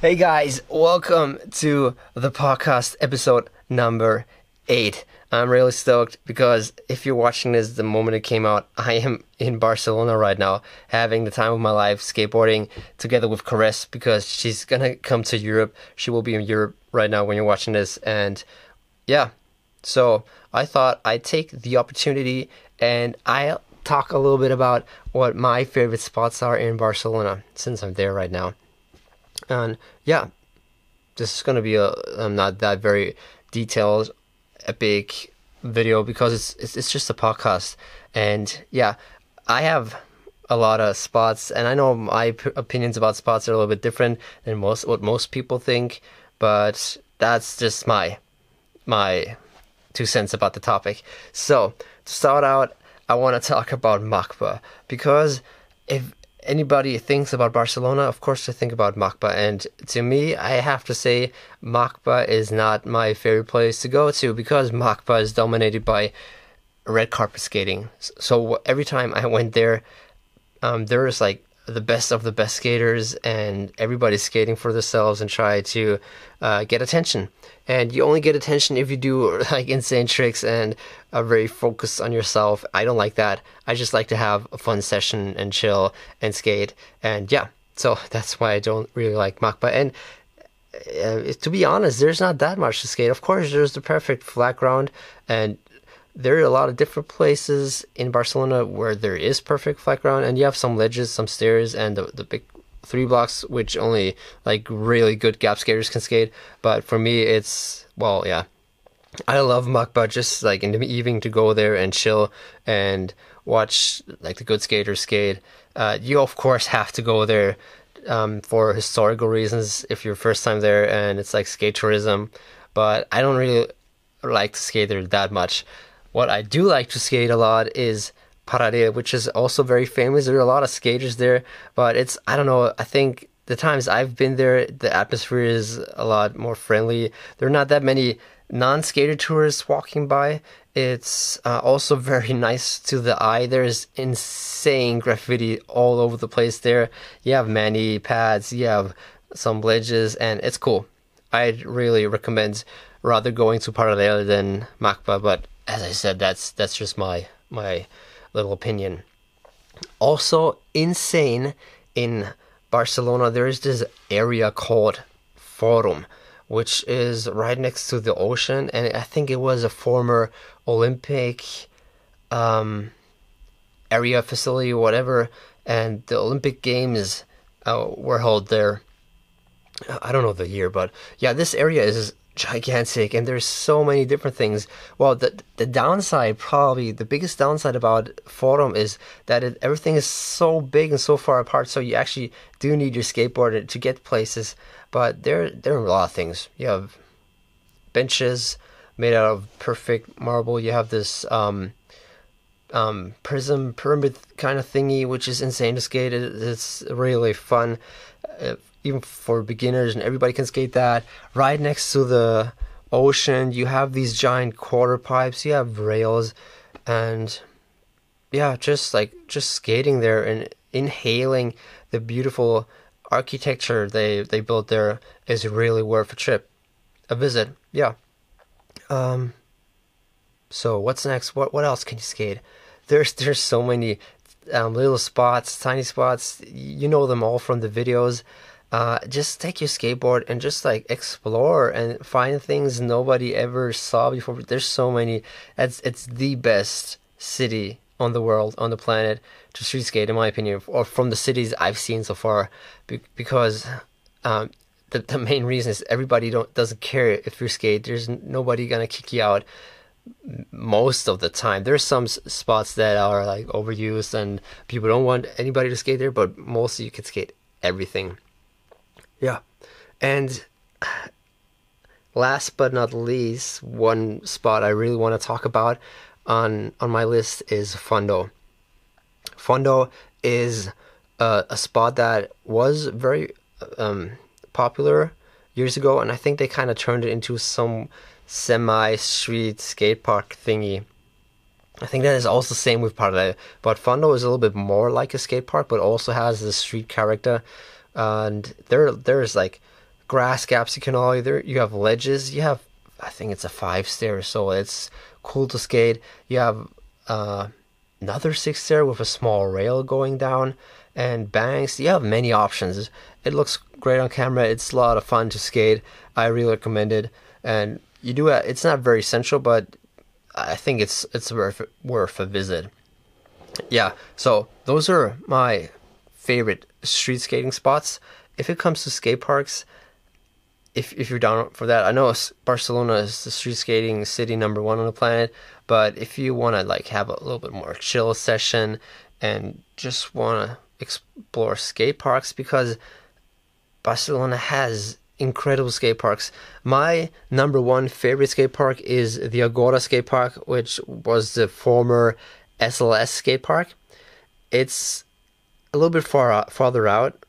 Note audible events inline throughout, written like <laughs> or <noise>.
Hey guys, welcome to the podcast episode number eight. I'm really stoked because if you're watching this the moment it came out, I am in Barcelona right now, having the time of my life skateboarding together with Caress because she's gonna come to Europe. She will be in Europe right now when you're watching this, and yeah, so I thought I'd take the opportunity and I'll talk a little bit about what my favorite spots are in Barcelona since I'm there right now. And yeah, this is gonna be a um, not that very detailed, epic video because it's, it's it's just a podcast. And yeah, I have a lot of spots, and I know my p- opinions about spots are a little bit different than most what most people think, but that's just my my two cents about the topic. So to start out, I want to talk about MACBA because if anybody thinks about Barcelona, of course they think about MACBA. And to me, I have to say, MACBA is not my favorite place to go to because MACBA is dominated by red carpet skating. So every time I went there, um, there was like the best of the best skaters, and everybody's skating for themselves and try to uh, get attention. And you only get attention if you do <laughs> like insane tricks and are very focused on yourself. I don't like that. I just like to have a fun session and chill and skate. And yeah, so <laughs> that's why I don't really like MACBA. And uh, to be honest, there's not that much to skate. Of course, there's the perfect flat ground, and there are a lot of different places in Barcelona where there is perfect flat ground, and you have some ledges, some stairs, and the, the big three blocks, which only like really good gap skaters can skate. But for me, it's well, yeah. I love MACBA just like in the evening to go there and chill and watch like the good skaters skate. Uh, you of course have to go there um, for historical reasons if you're first time there and it's like skate tourism. But I don't really like to skate there that much. What I do like to skate a lot is Paradis, which is also very famous. There are a lot of skaters there, but it's I don't know. I think the times I've been there, the atmosphere is a lot more friendly. There are not that many non-skater tourists walking by. It's uh, also <laughs> very nice to the eye. There's insane graffiti all over the place there. You have many pads, you have some ledges, and it's cool. I'd really recommend rather going to Paradis than MACBA, but as I said, that's that's just my my little opinion. Also insane in Barcelona, there is this area called Forum, which is right next to the ocean, and I think it was a former Olympic um, area facility or whatever, and the Olympic Games uh, were held there. I don't know the year, but yeah, this area is gigantic and there's so many different things. Well the the downside probably the biggest downside about forum is that it, everything is so big and so far apart so you actually do need your skateboard to get places. But there there are a lot of things. You have benches made out of perfect marble. You have this um um prism pyramid kind of thingy which is insane to skate. It, it's really fun. Uh, even for beginners and everybody can skate that. Right next to the ocean, you have these giant quarter pipes, you have rails, and yeah, just like just skating there and inhaling the beautiful architecture they they built there is really worth a trip, a visit. Yeah. Um. So what's next? What what else can you skate? There's there's so many um, little spots, tiny spots. You know them all from the videos uh, just take your skateboard and just like explore and find things nobody ever saw before. There's so many. It's it's the best city on the world on the planet to street skate, in my opinion, or from the cities I've seen so far, be- because um, the the main reason is everybody don't doesn't care if you skate. There's nobody gonna kick you out most of the time. There's some spots that are like overused and people don't want anybody to skate there, but mostly you can skate everything. Yeah. And last but not least, one spot I really want to talk about on on my list is Fondo. Fondo is a, a spot that was very um, popular years ago, and I think they kind of turned it into some semi-street skate park thingy. I think that is also the same with Paradis, but Fondo is a little bit more like a skate park, but also has the street character and there there's like grass gaps you can all either. You have ledges. You have, I think it's a five stair, so it's cool to skate. You have uh, another six stair with a small rail going down and banks. You have many options. It looks great on camera. It's a lot of fun to skate. I really recommend it. And you do it. It's not very central, but I think it's it's worth worth a visit. Yeah. So those are my favorite street skating spots. If it comes to skate parks, if if you're down for that, I know Barcelona is the street skating city number one on the planet. But if you want to like have a little bit more chill session and just want to explore skate parks, because Barcelona has incredible skate parks. My number one favorite skate park is the Agora skate park, which was the former SLS skate park. It's a little bit far out, farther out,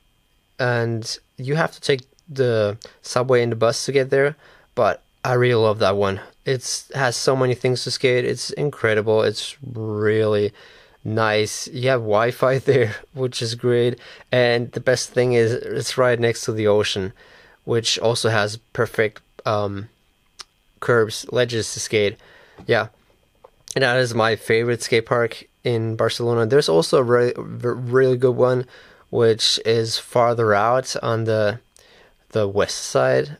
and you have to take the subway and the bus to get there. But I really love that one. It has so many things to skate. It's incredible. It's really nice. You have Wi-Fi <laughs> there, which is great. And the best thing is it's right next to the ocean, which also has perfect um, curbs, ledges to skate. Yeah, and that is my favorite skate park in Barcelona. There's also a really, really good one, which is farther out on the the west side,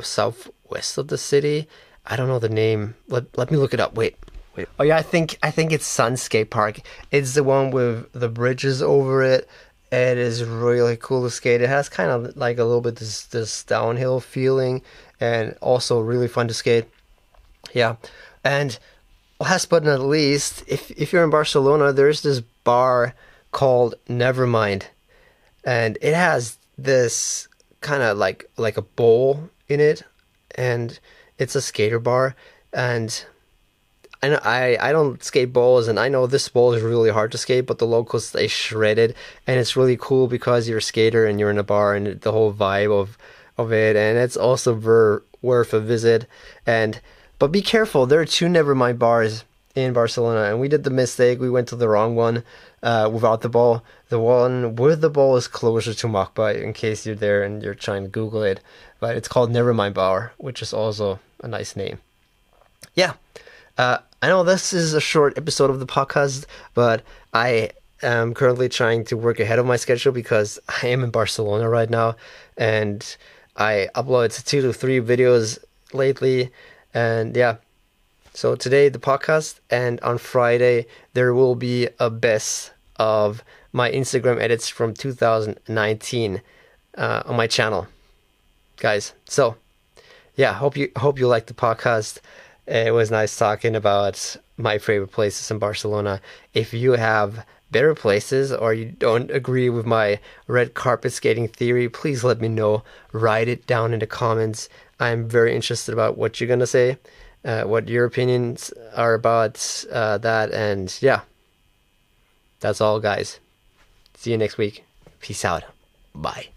southwest of the city. I don't know the name. Let let me look it up. Wait. Wait. Oh yeah, I think I think it's Sun Skate Park. It's the one with the bridges over it. It is really cool to skate. It has kind of like a little bit this this downhill feeling, and also really fun to skate. Yeah, and last but not least, if if you're in Barcelona, there's this bar called Nevermind, and it has this kind of like like a bowl in it, and it's a skater bar, and I I, I don't skate bowls and I know this bowl is really hard to skate, but the locals they shred it and it's really cool because you're a skater and you're in a bar and the whole vibe of of it and it's also ver, worth a visit and but be careful there are two nevermind bars in Barcelona and we did the mistake we went to the wrong one uh, without the ball the one with the ball is closer to MACBA in case you're there and you're trying to google it but it's called Nevermind Bar which is also a nice name yeah uh, I know this is a short episode of the podcast, but I am currently trying to work ahead of my schedule because I am in Barcelona right now and I uploaded two to three videos lately. And yeah, so today the podcast, and on Friday there will be a best of my Instagram edits from 2019 uh, on my channel, guys. So yeah, hope you hope you like the podcast. It was nice talking about my favorite places in Barcelona. If you have better places or you don't agree with my red carpet skating theory, please let me know. Write it down in the comments. I'm very interested about what you're gonna say, uh, what your opinions are about uh, that, and yeah, that's all, guys. See you next week. Peace out. Bye.